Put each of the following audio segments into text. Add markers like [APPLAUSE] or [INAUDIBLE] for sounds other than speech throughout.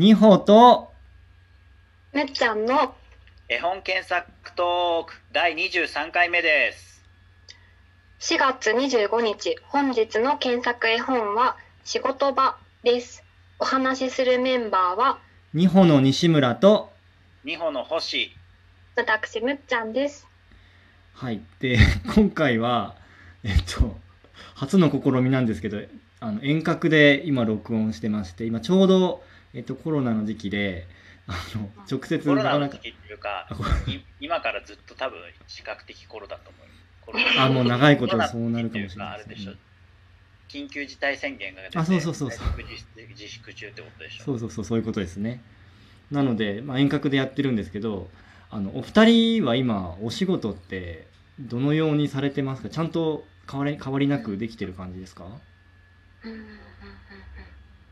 二歩とむっちゃんの絵本検索トーク第23回目です。4月25日本日の検索絵本は仕事場ですお話しするメンバーは二歩の西村と二歩の星。私むっちゃんですはいで [LAUGHS] 今回はえっと初の試みなんですけどあの遠隔で今録音してまして今ちょうど、えっと、コロナの時期であの直接コロナの時期っていうか [LAUGHS] 今からずっと多分視覚的コロだと思う。コロナあもう長いことそうなるかもしれないってうかあれでしょ。うん。緊急事態宣言が出てあそうそうそうそう。自粛中ってことでしょ。そうそうそうそういうことですね。なので、まあ、遠隔でやってるんですけどあのお二人は今お仕事ってどのようにされてますか？ちゃんと変わり変わりなくできてる感じですか？うんうんうんうん。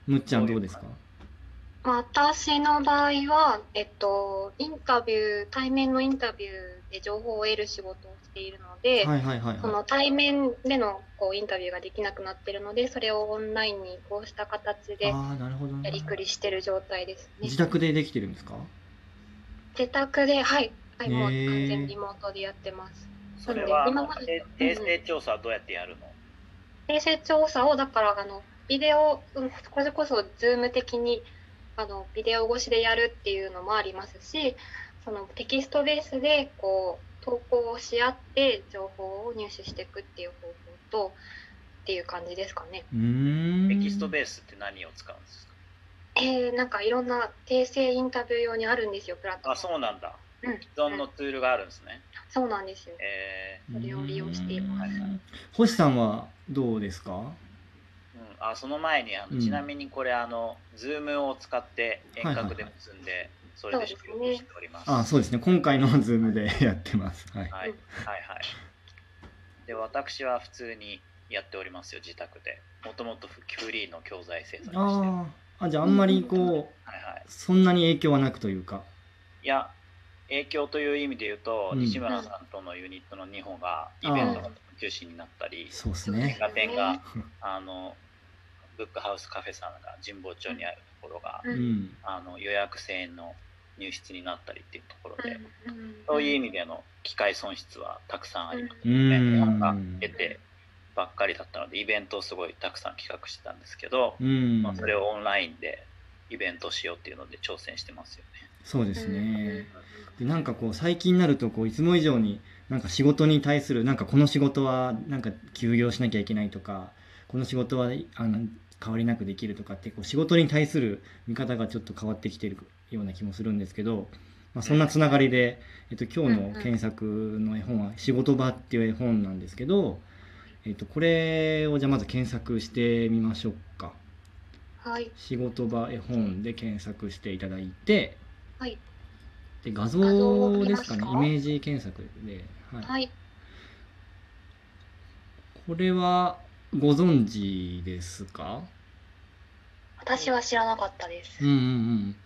むっちゃんどうですか？私の場合は、えっと、インタビュー対面のインタビューで情報を得る仕事をしているので、はいはいはいはその対面でのこうインタビューができなくなってるのでそれをオンラインに移行した形いでああなるほどなやりくりしてる状態ですね。自宅でできてるんですか？自宅ではい、はい、もう完全リモートでやってます。それは今まで定定性調査はどうやってやるの？定性調査をだからあのビデオうんこれこそ Zoom 的にあのビデオ越しでやるっていうのもありますしそのテキストベースでこう投稿をし合って情報を入手していくっていう方法とっていう感じですかね。うーんテキストベースって何を使うんですか？えー、なんかいろんな定性インタビュー用にあるんですよプラットフォームあ、そうなんだ。うん既存のツールがあるんですね。そうなんですよ。えそれを利用しています星さんはどうですか？あその前にあの、うん。ちなみにこれあの Zoom を使って遠隔で結んで、それで収録しております。あそうですね。今回の Zoom でやってます。はい。はい、はいはい。で私は普通にやっておりますよ自宅で。もともとフリーの教材制作して。はいあー。あじゃああんまりこうはいそんなに影響はなくというか。いや影響という意味で言うと、うん。西村さんとのユニットの2本がイベントが中心になったりそうですね。が [LAUGHS] あのブックハウスカフェさんが神保町にあるところが、うん。うんあの予約制円の入室になったりっていうところで、うん。そういう意味での機械損失はたくさんあります。うね、ん。日本が出てばっかりだったのでイベントをすごいたくさん企画してたんですけど、うん。まあ、それをオンラインでイベントしようっていうので挑戦してますよね。そうですね。うん。でなんかこう最近になるとこういつも以上になんか仕事に対するなんかこの仕事はなんか休業しなきゃいけないとかこの仕事はあの変わりなくできるとかってこう仕事に対する見方がちょっと変わってきてるような気もするんですけど、まあ、そんなつながりで、えっと、今日の検索の絵本は「仕事場」っていう絵本なんですけど、えっと、これをじゃあまず検索してみましょうか。はい。仕事場絵本で検索していただいて、はい。で画像でますかね。イメージ検索で、はい。はい。これはご存知ですか？私は知らなかったです。うんうんうん。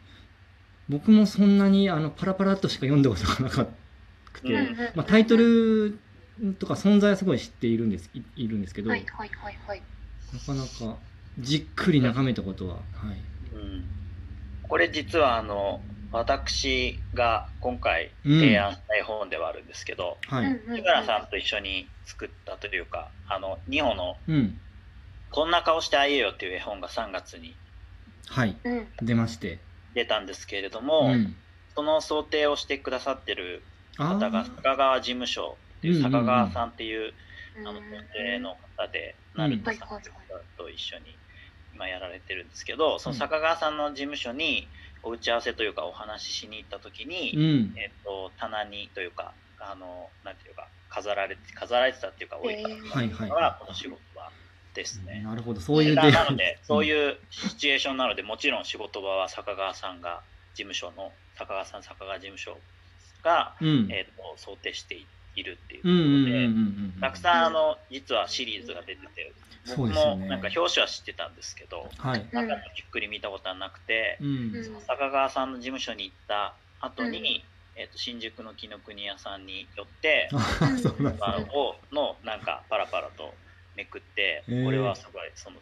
僕もそんなにあのパラパラっとしか読んだことがなかくて、うんうん。まあ、タイトルとか存在はすごい知っているんですいいるんですけど、はいはいはいはい。なかなかじっくり眺めたことは、はい、うん、これ実はあの私が今回うん。提案した絵本ではあるんですけど、はい、うんうん木村さんと一緒に作ったというかあの2本のうん、「こんな顔してあげよ」っていう絵本が3月にはい、うん。出まして、出たんですけれども、うん、その想定をしてくださってるあ方がー坂川事務所っていううんうんうん。坂川さんっていううん。あの女性の方でうん。成田さんと一緒に今やられてるんですけどその坂川さんの事務所にお打ち合わせというかお話ししに行った時に、うん、えっと棚にというかあのなんていうか飾られて飾られてたっていうか置いてあったはいはい。のがこの仕事場ですね。なるほど。そういうなので、[LAUGHS] そうういうシチュエーションなので、もちろん仕事場は坂川さんが、事務所の坂川さん、坂川事務所が、ん、うん、えー、と想定しているっていうころで、たくさんあの実はシリーズが出てて、僕もなんか表紙は知ってたんですけど、はい、うん。中のじっくり見たことはなくて、うん。うん坂川さんの事務所に行った後に、うん。えー、と新宿の紀ノ国屋さんに寄って、[LAUGHS] うなんをのなんかパラパラとめくって、へー。これはすごいその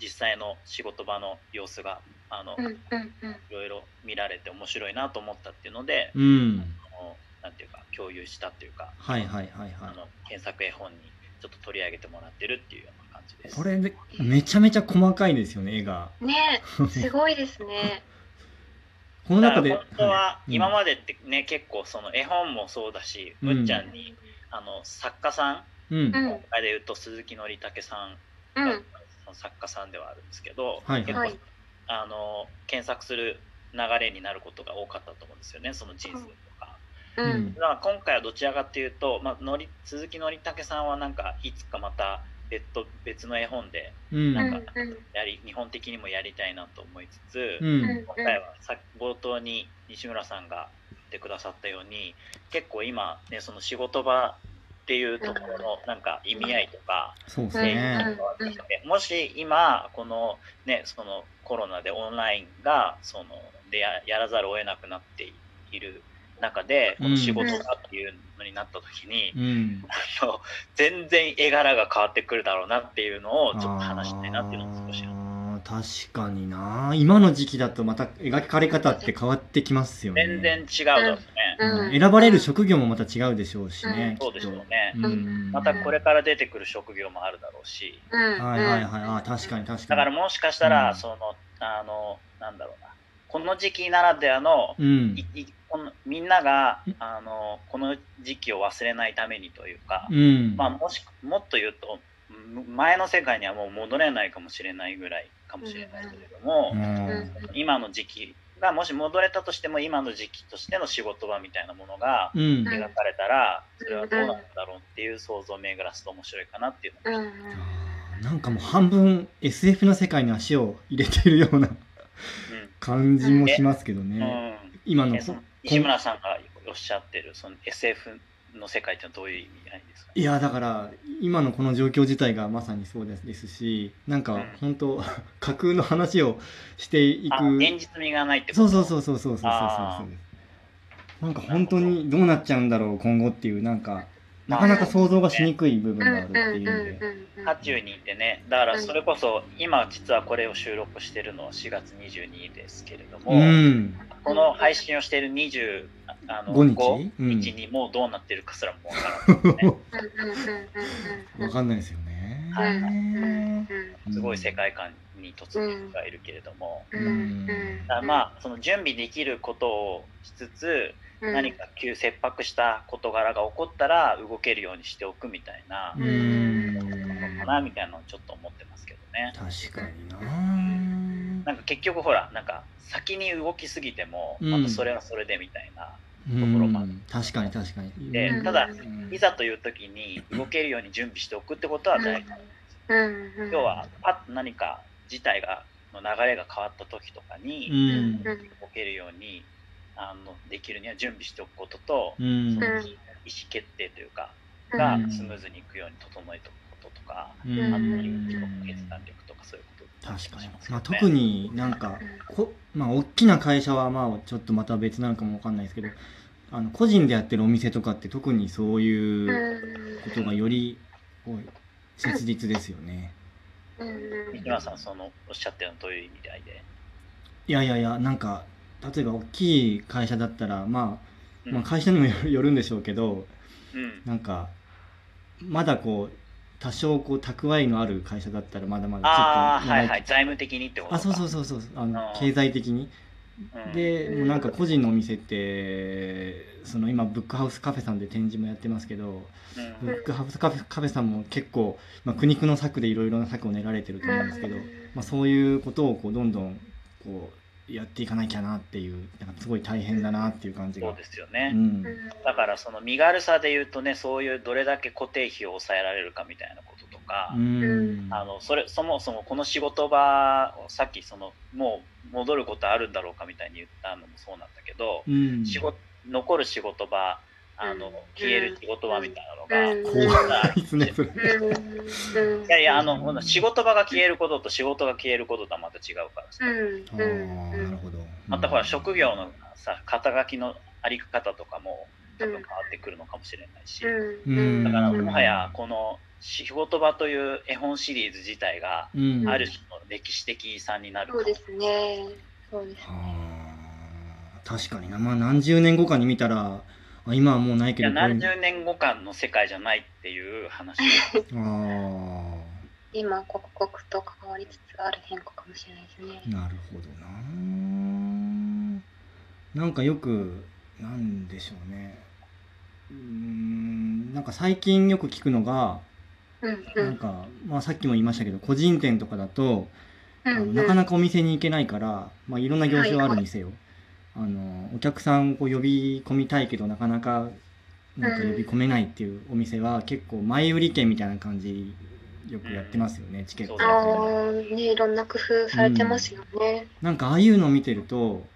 実際の仕事場の様子があの、うんうんうん。いろいろ見られて面白いなと思ったっていうので、うん。あのなんていうか共有したっていうか、はいはいはいはあの検索絵本にちょっと取り上げてもらってるっていうような感じです。いこれでめちゃめちゃ細かいですよね絵が。ねすごいですね。[LAUGHS] この中で本当ははい。今までってね、結構その絵本もそうだし、うん。むっちゃんにあの作家さん、うん。うん。今回で言うと鈴木のりたけさんが、うん。その作家さんではあるんですけど、はい結構はいあの検索する流れになることが多かったと思うんですよねその人生とか。ううん。んだから今回はどちらかというと、まあ、のり鈴木のりたけさんはなんかいつかまた別途別の絵本でなんかうんやり日本的にもやりたいなと思いつつ、うん。今回はさ冒頭に西村さんが言ってくださったように結構今ねその仕事場っていうところのなんか意味合いとか、そうですうんねうんもし今このねそのコロナでオンラインがそのでややらざるを得なくなっている中でこの仕事だっていうのになった時に、うん。あの全然絵柄が変わってくるだろうなっていうのをちょっと話したいなっていうのを少し確かにな。今の時期だとまた描かれ方って変わってきますよね。全然違うだろうね、うん。うん。選ばれる職業もまた違うでしょうしね、そうでしょうね、うん。またこれから出てくる職業もあるだろうし。うん。はいはいはい。あー確かに確かに。だからもしかしたら、うんそのあのなんだろうな。この時期ならではの,うんこのみんながうん。あのこの時期を忘れないためにというか、うん。まあ、もしもっと言うとむ前の世界にはもう戻れないかもしれないぐらいかもしれないけれども、うん。今の時期がもし戻れたとしても今の時期としての仕事場みたいなものがうん。描かれたらそれはどうなんだろうっていう想像を巡らすと面白いかなっていうのが、うん。あーなんかもう半分 SF の世界に足を入れてるような感じもしますけどうん。ね、うん今の石村さんがおっしゃってるその SF の世界ってのはどういう意味合いですか？いやだから今のこの状況自体がまさにそうですしなんかうん。本当 [LAUGHS] 架空の話をしていく。あ現実味がないってこと？そうそうそうそうそうそうそうあそう。なんか本当にどうなっちゃうんだろう今後っていうなんかなかなか想像がしにくい部分があるっていうので。渦中にいてね。だからそれこそ今実はこれを収録してるのは4月22日ですけれども、うん。この配信をしている20あの5日？5うん。日にもうどうなってるかすらもわからない、ね、わかんないですよね、はいうんすごい世界観に突入がいるけれども、うんまあその準備できることをしつつ何か急切迫した事柄が起こったら動けるようにしておくみたいなうん。のかなみたいなのをちょっと思ってますけどね。確かにな。なんか結局ほらなんか先に動きすぎてもうん。またそれはそれでみたいな、うところもある。ん確かに確かに。うん。でただうんいざという時に動けるように準備しておくってことは大事、要はパッと何か事態がの流れが変わった時とかうにん。動けるようにあのできるには準備しておくことと、うん。その意思決定というかがスムーズにいくように整えておくこととか、うん。あと自己決断力とかそういうことだったり確かに。しまあ、特になんかこ、まあ、大きな会社はまあちょっとまた別なのかもわかんないですけどあの個人でやってるお店とかって特にそういうことがより切実ですよね。西村さんそのおっしゃったようなどういう意味で、いやいやいやなんか例えば大きい会社だったら、まあ、うん。まあ会社にもよるんでしょうけどうん。なんかまだこう多少こう蓄えのある会社だったらまだまだちょっとはいはい。い財務的にってことか。あそうそうそうそうあの経済的に。うん。でもうなんか個人のお店ってその今ブックハウスカフェさんで展示もやってますけどうん。ブックハウスカフェカフェさんも結構、まあ、苦肉の策でいろいろな策を練られてると思うんですけど、まあ、そういうことをこうどんどんこうやっていかなきゃなっていうなんかすごい大変だなっていう感じが。そうですよね、うん。だからその身軽さで言うとねそういうどれだけ固定費を抑えられるかみたいなこととか、うん。あのそれそもそもこの仕事場をさっきそのもう戻ることあるんだろうかみたいに言ったのもそうなんだけど、うん。仕事残る仕事場あのうん。消える仕事場みたいなのが、うん。怖いですねそれ。いやいやあの仕事場が消えることと仕事が消えることとはまた違うからさ、あーなるほど。またほら職業のさ肩書きのあり方とかも多分変わってくるのかもしれないし、うん。だからもはやこの仕事場という絵本シリーズ自体がうん。ある種の歴史的遺産になるそうですね。そうです。あー確かにな。まあ何十年後かに見たらあ今はもうないけいやど何十年後間の世界じゃないっていう話。[LAUGHS] あ今、刻々と変わりつつある変化かもしれないですね。あなるほどな。なんかよくなんでしょうね。うーんなんか最近よく聞くのがうんうん。なんか、まあ、さっきも言いましたけど個人店とかだとうんうん。なかなかお店に行けないから、まあ、いろんな業種はあるにせよ、あのお客さんを呼び込みたいけどなかなかなんか呼び込めないっていうお店は結構前売り券みたいな感じよくやってますよね、チケット。ああ、ね、いろんな工夫されてますよね。なんかああいうのを見てると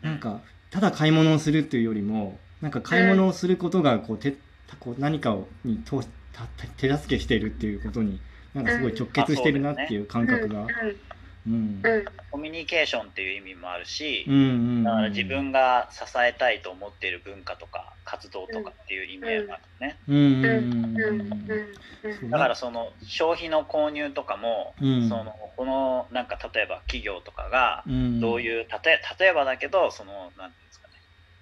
なんかただ買い物をするっていうよりもなんか買い物をすることがこうてこう何かをにとた手助けしているっていうことになんかすごい直結してるなっていう感覚がうん。うん。うんうんコミュニケーションっていう意味もあるし、うんうんだから自分が支えたいと思っている文化とか活動とかっていう意味合いがあるね、うんうんうんうんうん。うんそうだからその消費の購入とかも、うん。そのこのなんか例えば企業とかがうん。どういう例え例えばだけどそのなんていうんですかね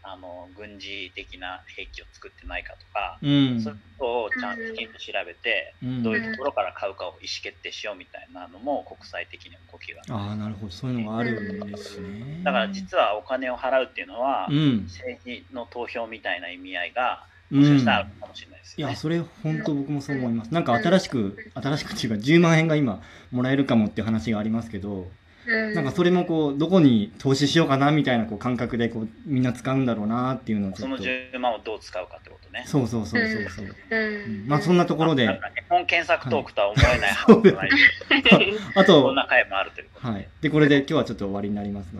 あの軍事的な兵器を作ってないかとか、うん。そういうことをちゃんときちんと調べて、うん。どういうところから買うかを意思決定しようみたいなのも国際的に動きがあるああなるほど。そういうのがあるんですね。だから実はお金を払うっていうのは、うん。政治の投票みたいな意味合いがうん。もしかしたらあるかもしれないですよね。いやそれ本当僕もそう思います。なんか新しく新しくっていうか10万円が今もらえるかもっていう話がありますけどうんなんかそれもこうどこに投資しようかなみたいなこう感覚でこうみんな使うんだろうなっていうのをちそのょっと。10万をどう使うかってことね。そうそうそうそうそう、ううん。んまあそんなところで。なんか日本検索トークとは思えないあと。[LAUGHS] んな回もあるということで。はい。でこれで今日はちょっと終わりになりますので